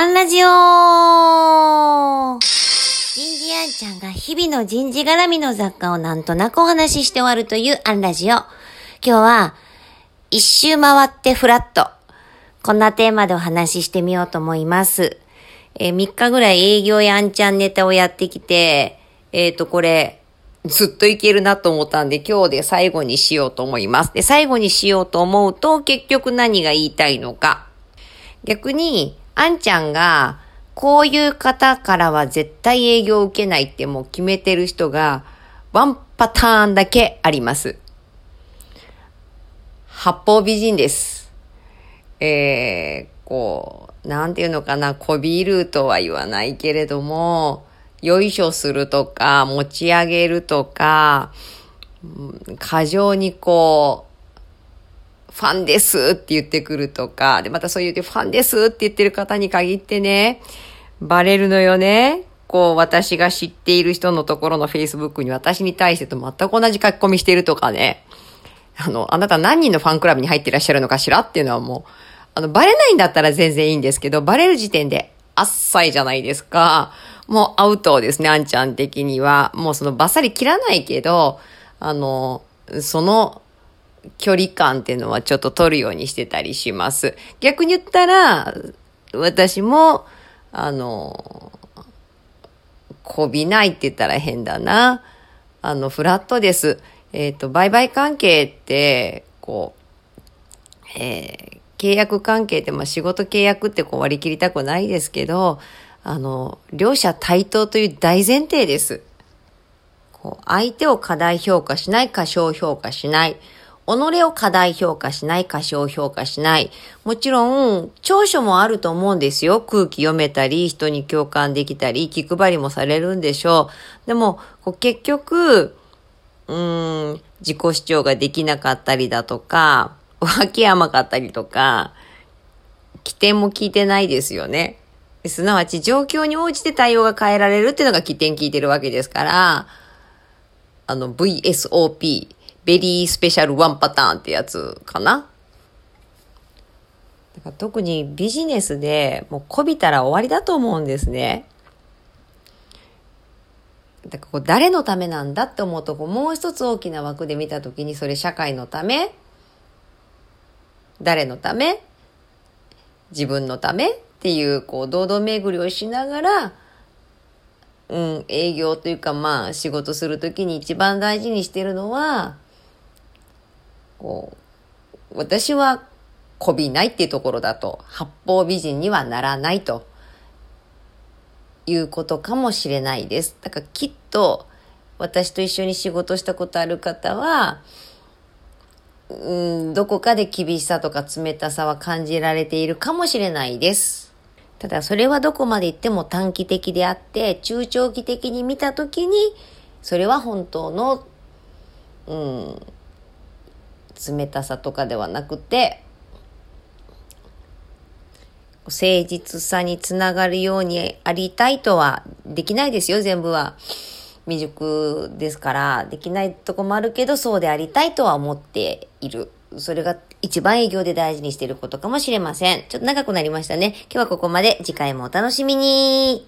アンラジオ人事アンちゃんが日々の人事絡みの雑貨をなんとなくお話しして終わるというアンラジオ。今日は、一周回ってフラット。こんなテーマでお話ししてみようと思います。えー、3日ぐらい営業やアンちゃんネタをやってきて、えっ、ー、と、これ、ずっといけるなと思ったんで、今日で最後にしようと思います。で、最後にしようと思うと、結局何が言いたいのか。逆に、あんちゃんが、こういう方からは絶対営業を受けないってもう決めてる人が、ワンパターンだけあります。八方美人です。えー、こう、なんていうのかな、こびるとは言わないけれども、よいしょするとか、持ち上げるとか、過剰にこう、ファンですって言ってくるとか、で、またそう言ってファンですって言ってる方に限ってね、バレるのよね。こう、私が知っている人のところの Facebook に私に対してと全く同じ書き込みしてるとかね。あの、あなた何人のファンクラブに入ってらっしゃるのかしらっていうのはもう、あの、バレないんだったら全然いいんですけど、バレる時点で、あっさいじゃないですか。もうアウトですね、あんちゃん的には。もうそのバッサリ切らないけど、あの、その距離感っていうのはちょっと取るようにしてたりします。逆に言ったら、私も、あの、こびないって言ったら変だな。あの、フラットです。えっ、ー、と、売買関係って、こう、えー、契約関係って、まあ、仕事契約ってこう割り切りたくないですけど、あの、両者対等という大前提です。こう相手を過大評価しない、過小評価しない。己を過大評価しない、過小評価しない。もちろん、長所もあると思うんですよ。空気読めたり、人に共感できたり、気配りもされるんでしょう。でも、こう結局、うーん、自己主張ができなかったりだとか、脇甘かったりとか、起点も聞いてないですよね。すなわち、状況に応じて対応が変えられるっていうのが起点聞いてるわけですから、あの、VSOP、ベリースペシャルワンパターンってやつかな。だから特にビジネスでもうこびたら終わりだと思うんですね。だからこう誰のためなんだって思うとこもう一つ大きな枠で見た時にそれ社会のため誰のため自分のためっていうこう堂々巡りをしながらうん、営業というかまあ仕事するときに一番大事にしてるのはこう、私はこびないっていうところだと、八方美人にはならないということかもしれないです。だからきっと私と一緒に仕事したことある方は、うん、どこかで厳しさとか冷たさは感じられているかもしれないです。ただそれはどこまで行っても短期的であって、中長期的に見たときに、それは本当の、うん、冷たさとかではなくて、誠実さにつながるようにありたいとはできないですよ、全部は。未熟ですから、できないとこもあるけど、そうでありたいとは思っている。それが一番営業で大事にしていることかもしれません。ちょっと長くなりましたね。今日はここまで。次回もお楽しみに。